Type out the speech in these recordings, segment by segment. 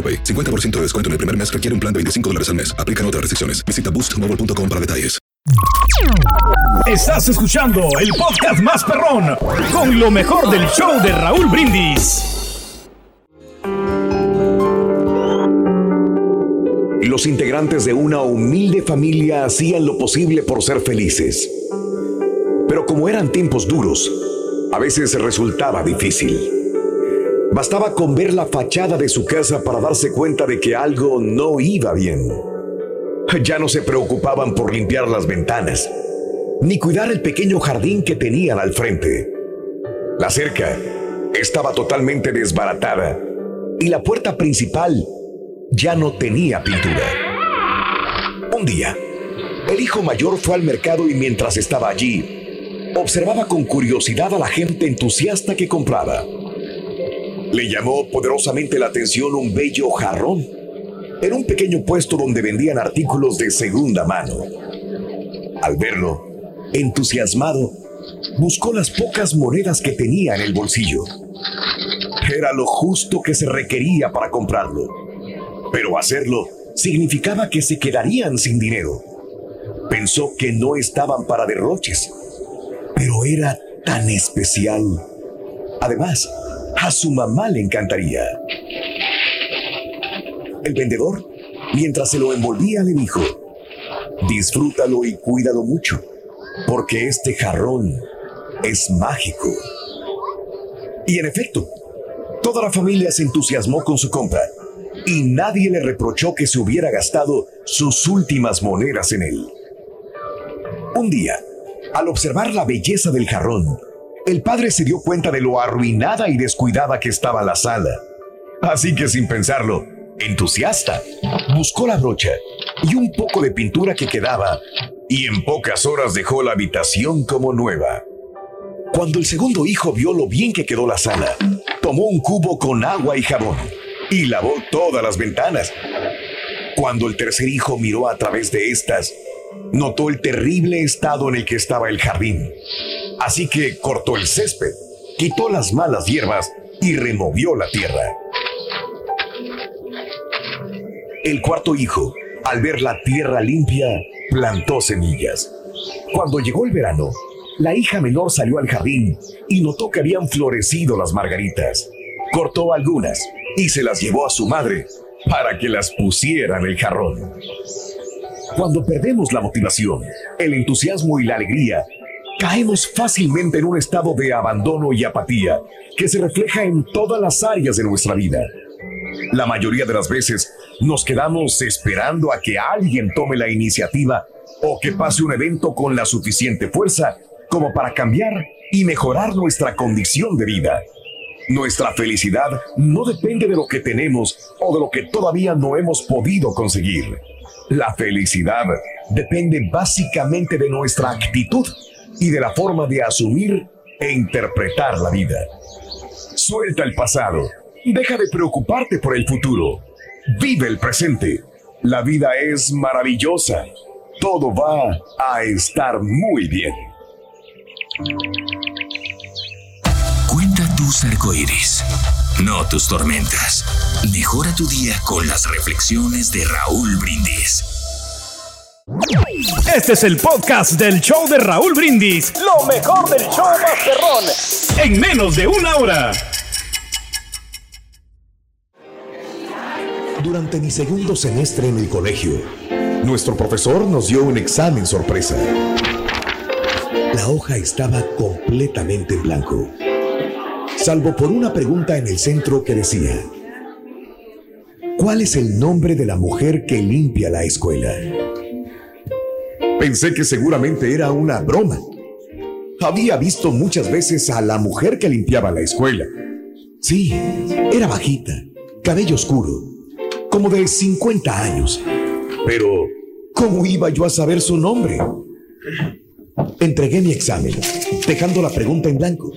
AroPay. 50% de descuento en el primer mes requiere un plan de 25 dólares al mes. Aplican otras restricciones. Visita boostmobile.com para detalles. Estás escuchando el podcast más perrón con lo mejor del show de Raúl Brindis. Los integrantes de una humilde familia hacían lo posible por ser felices. Pero como eran tiempos duros, a veces resultaba difícil. Bastaba con ver la fachada de su casa para darse cuenta de que algo no iba bien. Ya no se preocupaban por limpiar las ventanas, ni cuidar el pequeño jardín que tenían al frente. La cerca estaba totalmente desbaratada y la puerta principal ya no tenía pintura. Un día, el hijo mayor fue al mercado y mientras estaba allí, observaba con curiosidad a la gente entusiasta que compraba. Le llamó poderosamente la atención un bello jarrón. Era un pequeño puesto donde vendían artículos de segunda mano. Al verlo, entusiasmado, buscó las pocas monedas que tenía en el bolsillo. Era lo justo que se requería para comprarlo. Pero hacerlo significaba que se quedarían sin dinero. Pensó que no estaban para derroches, pero era tan especial. Además, su mamá le encantaría. El vendedor, mientras se lo envolvía, le dijo, disfrútalo y cuídalo mucho, porque este jarrón es mágico. Y en efecto, toda la familia se entusiasmó con su compra y nadie le reprochó que se hubiera gastado sus últimas monedas en él. Un día, al observar la belleza del jarrón, el padre se dio cuenta de lo arruinada y descuidada que estaba la sala. Así que sin pensarlo, entusiasta, buscó la brocha y un poco de pintura que quedaba y en pocas horas dejó la habitación como nueva. Cuando el segundo hijo vio lo bien que quedó la sala, tomó un cubo con agua y jabón y lavó todas las ventanas. Cuando el tercer hijo miró a través de estas, notó el terrible estado en el que estaba el jardín. Así que cortó el césped, quitó las malas hierbas y removió la tierra. El cuarto hijo, al ver la tierra limpia, plantó semillas. Cuando llegó el verano, la hija menor salió al jardín y notó que habían florecido las margaritas. Cortó algunas y se las llevó a su madre para que las pusiera en el jarrón. Cuando perdemos la motivación, el entusiasmo y la alegría, caemos fácilmente en un estado de abandono y apatía que se refleja en todas las áreas de nuestra vida. La mayoría de las veces nos quedamos esperando a que alguien tome la iniciativa o que pase un evento con la suficiente fuerza como para cambiar y mejorar nuestra condición de vida. Nuestra felicidad no depende de lo que tenemos o de lo que todavía no hemos podido conseguir. La felicidad depende básicamente de nuestra actitud y de la forma de asumir e interpretar la vida. Suelta el pasado. Deja de preocuparte por el futuro. Vive el presente. La vida es maravillosa. Todo va a estar muy bien. Cuenta tus arcoíris, no tus tormentas. Mejora tu día con las reflexiones de Raúl Brindis. Este es el podcast del show de Raúl Brindis. Lo mejor del show Masterrón. En menos de una hora. Durante mi segundo semestre en el colegio, nuestro profesor nos dio un examen sorpresa. La hoja estaba completamente en blanco, salvo por una pregunta en el centro que decía, ¿cuál es el nombre de la mujer que limpia la escuela? Pensé que seguramente era una broma. Había visto muchas veces a la mujer que limpiaba la escuela. Sí, era bajita, cabello oscuro, como de 50 años. Pero, ¿cómo iba yo a saber su nombre? Entregué mi examen, dejando la pregunta en blanco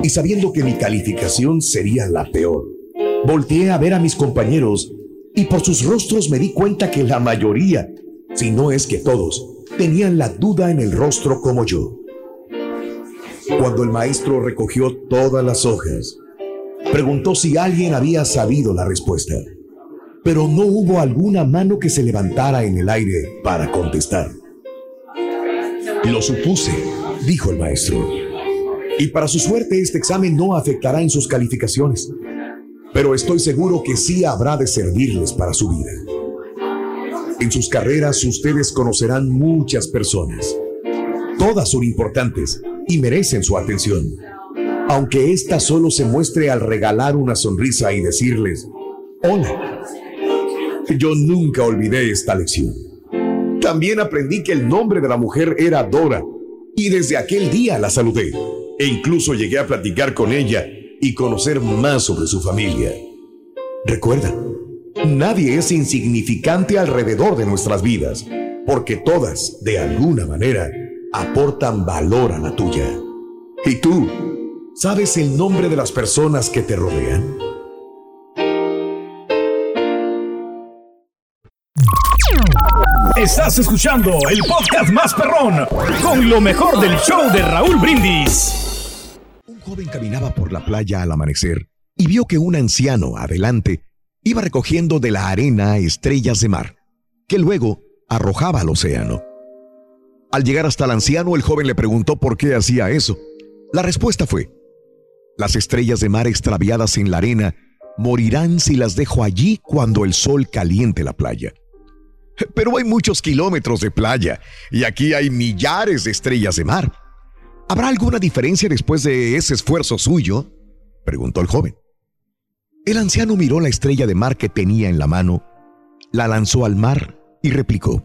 y sabiendo que mi calificación sería la peor. Volteé a ver a mis compañeros y por sus rostros me di cuenta que la mayoría, si no es que todos, tenían la duda en el rostro como yo. Cuando el maestro recogió todas las hojas, preguntó si alguien había sabido la respuesta, pero no hubo alguna mano que se levantara en el aire para contestar. Lo supuse, dijo el maestro. Y para su suerte este examen no afectará en sus calificaciones, pero estoy seguro que sí habrá de servirles para su vida. En sus carreras ustedes conocerán muchas personas. Todas son importantes y merecen su atención, aunque ésta solo se muestre al regalar una sonrisa y decirles, hola. Yo nunca olvidé esta lección. También aprendí que el nombre de la mujer era Dora y desde aquel día la saludé e incluso llegué a platicar con ella y conocer más sobre su familia. Recuerda, nadie es insignificante alrededor de nuestras vidas, porque todas, de alguna manera, aportan valor a la tuya. ¿Y tú? ¿Sabes el nombre de las personas que te rodean? Estás escuchando el podcast más perrón con lo mejor del show de Raúl Brindis. Un joven caminaba por la playa al amanecer y vio que un anciano adelante iba recogiendo de la arena estrellas de mar, que luego arrojaba al océano. Al llegar hasta el anciano, el joven le preguntó por qué hacía eso. La respuesta fue, las estrellas de mar extraviadas en la arena morirán si las dejo allí cuando el sol caliente la playa. Pero hay muchos kilómetros de playa y aquí hay millares de estrellas de mar. ¿Habrá alguna diferencia después de ese esfuerzo suyo? preguntó el joven. El anciano miró la estrella de mar que tenía en la mano, la lanzó al mar y replicó,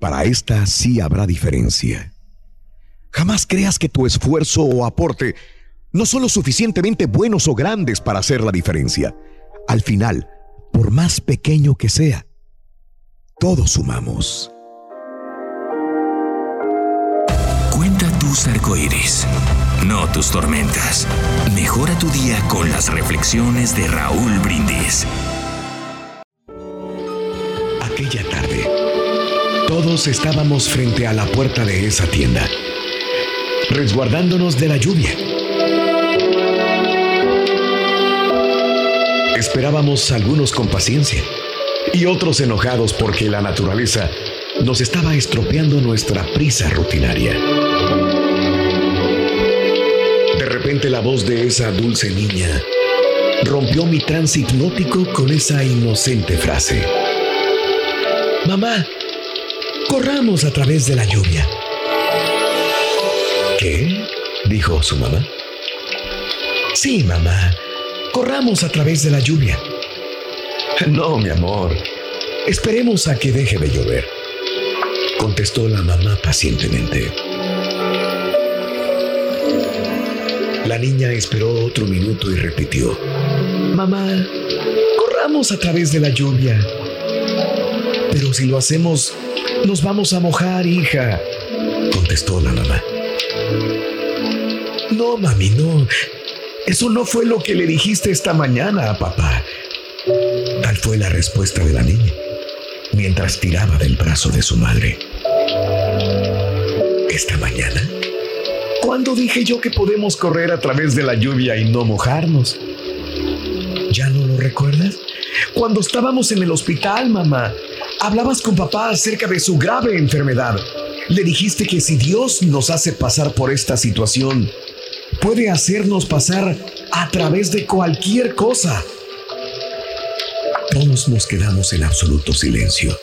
para esta sí habrá diferencia. Jamás creas que tu esfuerzo o aporte no son lo suficientemente buenos o grandes para hacer la diferencia. Al final, por más pequeño que sea, todos sumamos. Cuenta tus arcoíris, no tus tormentas. Mejora tu día con las reflexiones de Raúl Brindis. Aquella tarde, todos estábamos frente a la puerta de esa tienda, resguardándonos de la lluvia. Esperábamos algunos con paciencia y otros enojados porque la naturaleza nos estaba estropeando nuestra prisa rutinaria. Repente la voz de esa dulce niña rompió mi trance hipnótico con esa inocente frase. Mamá, corramos a través de la lluvia. ¿Qué? dijo su mamá. Sí, mamá, corramos a través de la lluvia. No, mi amor. Esperemos a que deje de llover, contestó la mamá pacientemente. La niña esperó otro minuto y repitió, Mamá, corramos a través de la lluvia. Pero si lo hacemos, nos vamos a mojar, hija, contestó la mamá. No, mami, no. Eso no fue lo que le dijiste esta mañana a papá. Tal fue la respuesta de la niña, mientras tiraba del brazo de su madre. Esta mañana, ¿cuándo dije yo que podemos correr a través de la lluvia y no mojarnos? ¿Ya no lo recuerdas? Cuando estábamos en el hospital, mamá, hablabas con papá acerca de su grave enfermedad. Le dijiste que si Dios nos hace pasar por esta situación, puede hacernos pasar a través de cualquier cosa todos nos quedamos en absoluto silencio.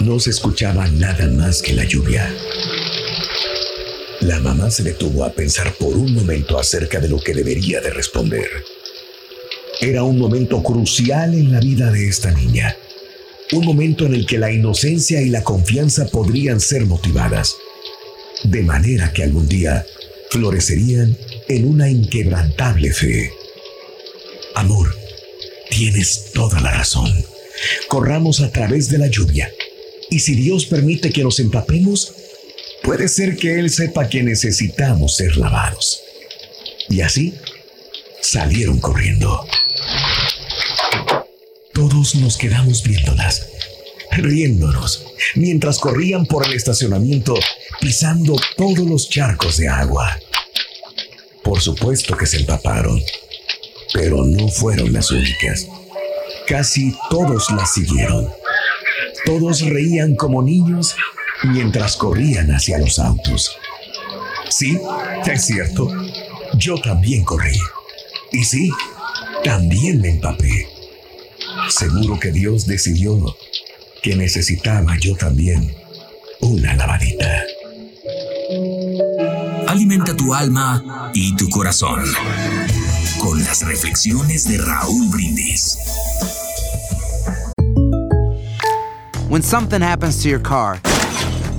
No se escuchaba nada más que la lluvia. La mamá se detuvo a pensar por un momento acerca de lo que debería de responder. Era un momento crucial en la vida de esta niña. Un momento en el que la inocencia y la confianza podrían ser motivadas. De manera que algún día florecerían en una inquebrantable fe. Amor, tienes toda la razón. Corramos a través de la lluvia. Y si Dios permite que nos empapemos, puede ser que Él sepa que necesitamos ser lavados. Y así salieron corriendo. Todos nos quedamos viéndolas, riéndonos, mientras corrían por el estacionamiento, pisando todos los charcos de agua. Por supuesto que se empaparon, pero no fueron las únicas. Casi todos las siguieron. Todos reían como niños mientras corrían hacia los autos. Sí, es cierto, yo también corrí. Y sí, también me empapé. Seguro que Dios decidió que necesitaba yo también una lavadita. Alimenta tu alma y tu corazón con las reflexiones de Raúl Brindis. When something happens to your car,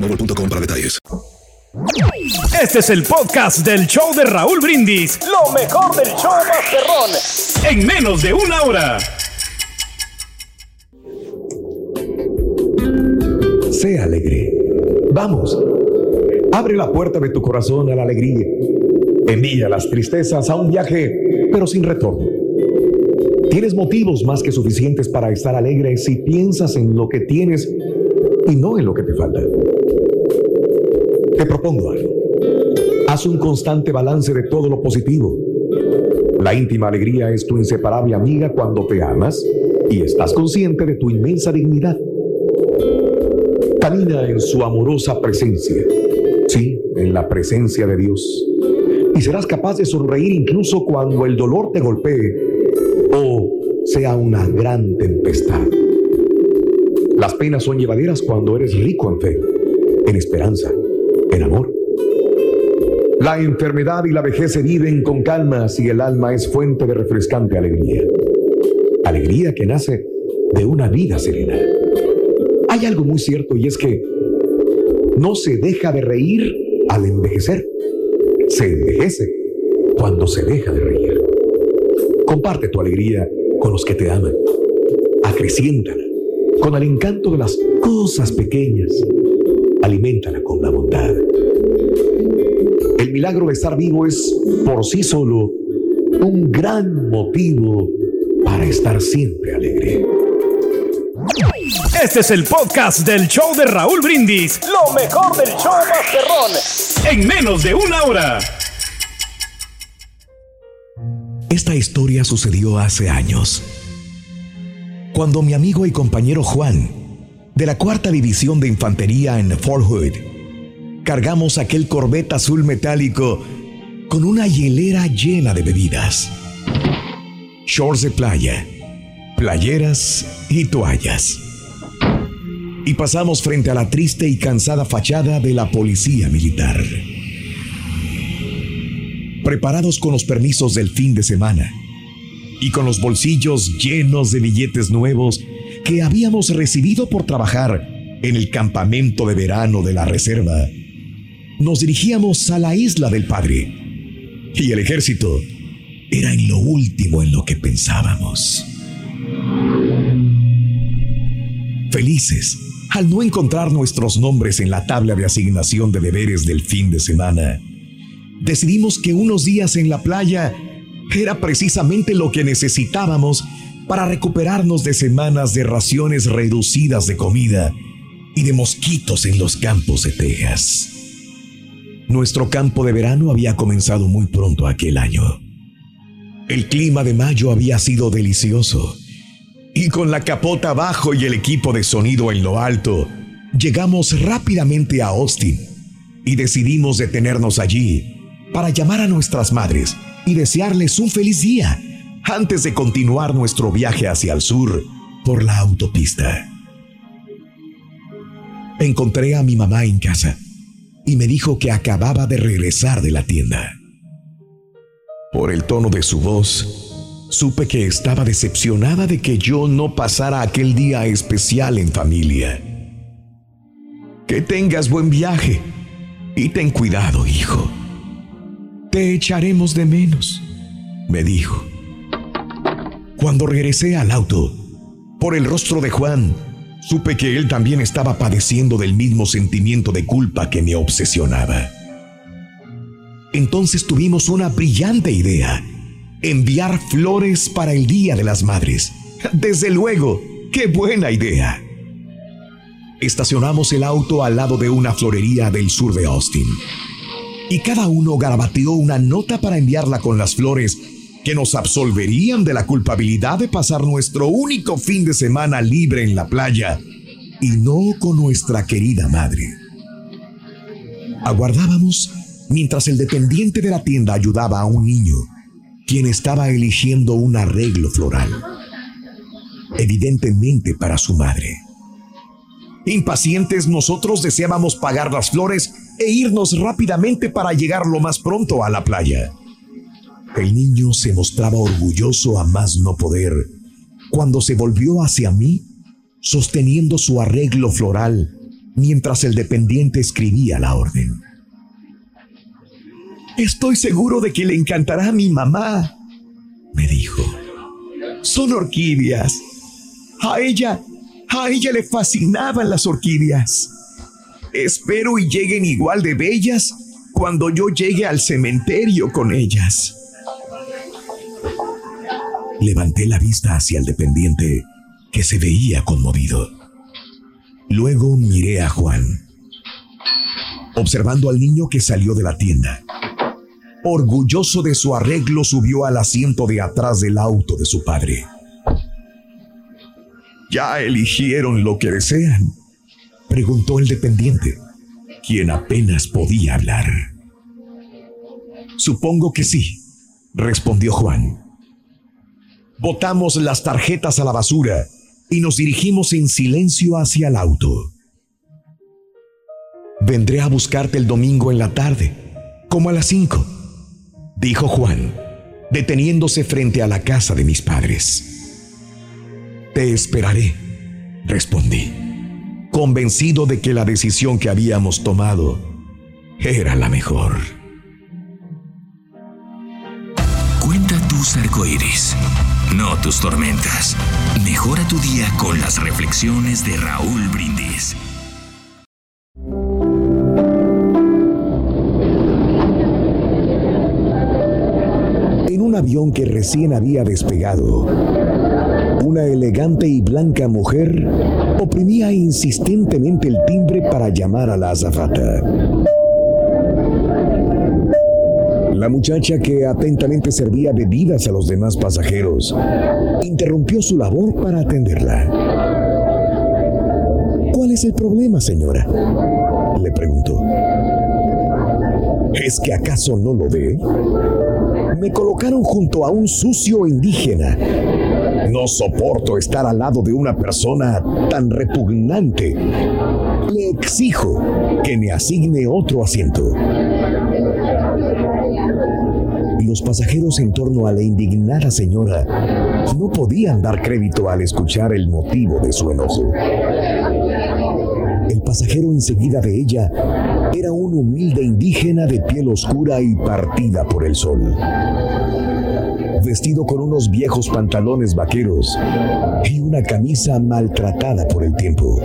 boostmobile.com para detalles. Este es el podcast del show de Raúl Brindis. Lo mejor del show Masterrón. En menos de una hora. Sé alegre. Vamos. Abre la puerta de tu corazón a la alegría. Envía las tristezas a un viaje, pero sin retorno. Tienes motivos más que suficientes para estar alegre si piensas en lo que tienes y no en lo que te falta. Te propongo algo. Haz un constante balance de todo lo positivo. La íntima alegría es tu inseparable amiga cuando te amas y estás consciente de tu inmensa dignidad. Camina en su amorosa presencia. Sí, en la presencia de Dios. Y serás capaz de sonreír incluso cuando el dolor te golpee o sea una gran tempestad. Las penas son llevaderas cuando eres rico en fe, en esperanza, en amor. La enfermedad y la vejez se viven con calma si el alma es fuente de refrescante alegría. Alegría que nace de una vida serena. Hay algo muy cierto y es que no se deja de reír al envejecer. Se envejece cuando se deja de reír. Comparte tu alegría con los que te aman. Acreciéntala con el encanto de las cosas pequeñas. Aliméntala con la bondad. El milagro de estar vivo es por sí solo un gran motivo para estar siempre alegre. Este es el podcast del show de Raúl Brindis. Lo mejor del show Masterrón. En menos de una hora. Esta historia sucedió hace años. Cuando mi amigo y compañero Juan, de la cuarta división de infantería en Fort Hood, cargamos aquel Corvette azul metálico con una hielera llena de bebidas, shorts de playa, playeras y toallas. Y pasamos frente a la triste y cansada fachada de la policía militar. Preparados con los permisos del fin de semana y con los bolsillos llenos de billetes nuevos que habíamos recibido por trabajar en el campamento de verano de la reserva, nos dirigíamos a la isla del Padre. Y el ejército era en lo último en lo que pensábamos. Felices al no encontrar nuestros nombres en la tabla de asignación de deberes del fin de semana, decidimos que unos días en la playa era precisamente lo que necesitábamos para recuperarnos de semanas de raciones reducidas de comida y de mosquitos en los campos de Texas. Nuestro campo de verano había comenzado muy pronto aquel año. El clima de mayo había sido delicioso y con la capota abajo y el equipo de sonido en lo alto, llegamos rápidamente a Austin y decidimos detenernos allí para llamar a nuestras madres y desearles un feliz día antes de continuar nuestro viaje hacia el sur por la autopista. Encontré a mi mamá en casa y me dijo que acababa de regresar de la tienda. Por el tono de su voz, supe que estaba decepcionada de que yo no pasara aquel día especial en familia. Que tengas buen viaje y ten cuidado, hijo. Te echaremos de menos, me dijo. Cuando regresé al auto, por el rostro de Juan, supe que él también estaba padeciendo del mismo sentimiento de culpa que me obsesionaba. Entonces tuvimos una brillante idea enviar flores para el Día de las Madres. Desde luego, qué buena idea. Estacionamos el auto al lado de una florería del sur de Austin. Y cada uno garabateó una nota para enviarla con las flores que nos absolverían de la culpabilidad de pasar nuestro único fin de semana libre en la playa y no con nuestra querida madre. Aguardábamos mientras el dependiente de la tienda ayudaba a un niño quien estaba eligiendo un arreglo floral, evidentemente para su madre. Impacientes nosotros deseábamos pagar las flores e irnos rápidamente para llegar lo más pronto a la playa. El niño se mostraba orgulloso a más no poder cuando se volvió hacia mí sosteniendo su arreglo floral mientras el dependiente escribía la orden. Estoy seguro de que le encantará a mi mamá, me dijo. Son orquídeas. A ella, a ella le fascinaban las orquídeas. Espero y lleguen igual de bellas cuando yo llegue al cementerio con ellas. Levanté la vista hacia el dependiente que se veía conmovido. Luego miré a Juan, observando al niño que salió de la tienda orgulloso de su arreglo, subió al asiento de atrás del auto de su padre. ¿Ya eligieron lo que desean? preguntó el dependiente, quien apenas podía hablar. Supongo que sí, respondió Juan. Botamos las tarjetas a la basura y nos dirigimos en silencio hacia el auto. Vendré a buscarte el domingo en la tarde, como a las cinco dijo Juan, deteniéndose frente a la casa de mis padres. Te esperaré, respondí, convencido de que la decisión que habíamos tomado era la mejor. Cuenta tus arcoíris, no tus tormentas. Mejora tu día con las reflexiones de Raúl Brindis. avión que recién había despegado. Una elegante y blanca mujer oprimía insistentemente el timbre para llamar a la azafata. La muchacha que atentamente servía bebidas a los demás pasajeros interrumpió su labor para atenderla. ¿Cuál es el problema, señora? Le preguntó. ¿Es que acaso no lo ve? me colocaron junto a un sucio indígena. No soporto estar al lado de una persona tan repugnante. Le exijo que me asigne otro asiento. Los pasajeros en torno a la indignada señora no podían dar crédito al escuchar el motivo de su enojo. El pasajero enseguida de ella era un humilde indígena de piel oscura y partida por el sol. Vestido con unos viejos pantalones vaqueros y una camisa maltratada por el tiempo.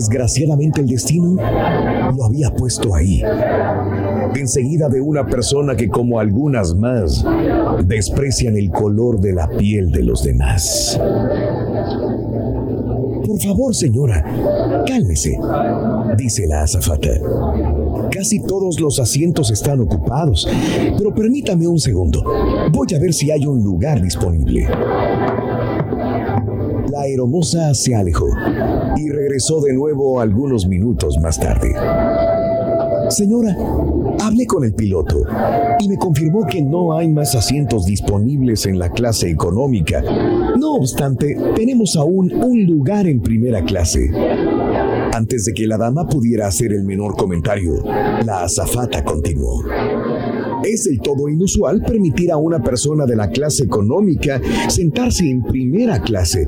Desgraciadamente el destino lo había puesto ahí, enseguida de una persona que como algunas más desprecian el color de la piel de los demás. Por favor, señora, cálmese, dice la azafata. Casi todos los asientos están ocupados, pero permítame un segundo. Voy a ver si hay un lugar disponible. La aeromoza se alejó y regresó de nuevo algunos minutos más tarde. Señora, hablé con el piloto y me confirmó que no hay más asientos disponibles en la clase económica. No obstante, tenemos aún un lugar en primera clase. Antes de que la dama pudiera hacer el menor comentario, la azafata continuó. Es el todo inusual permitir a una persona de la clase económica sentarse en primera clase,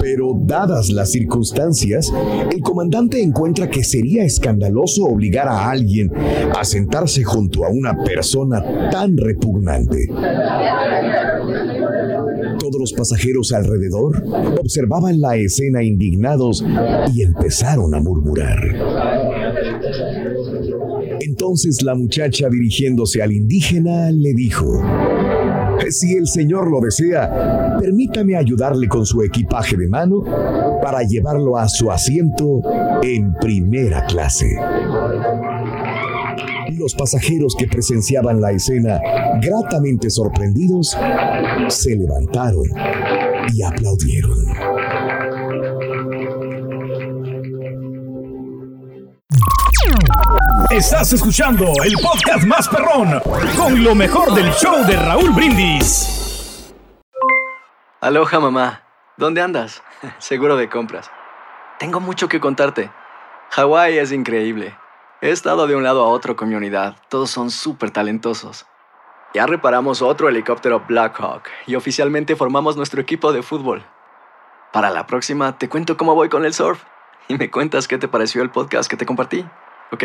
pero dadas las circunstancias, el comandante encuentra que sería escandaloso obligar a alguien a sentarse junto a una persona tan repugnante. Todos los pasajeros alrededor observaban la escena indignados y empezaron a murmurar. Entonces la muchacha dirigiéndose al indígena le dijo, si el señor lo desea, permítame ayudarle con su equipaje de mano para llevarlo a su asiento en primera clase. Los pasajeros que presenciaban la escena, gratamente sorprendidos, se levantaron y aplaudieron. Estás escuchando el podcast más perrón con lo mejor del show de Raúl Brindis. Aloha mamá, ¿dónde andas? Seguro de compras. Tengo mucho que contarte. Hawái es increíble. He estado de un lado a otro con mi unidad. Todos son súper talentosos. Ya reparamos otro helicóptero Blackhawk y oficialmente formamos nuestro equipo de fútbol. Para la próxima te cuento cómo voy con el surf y me cuentas qué te pareció el podcast que te compartí, ¿ok?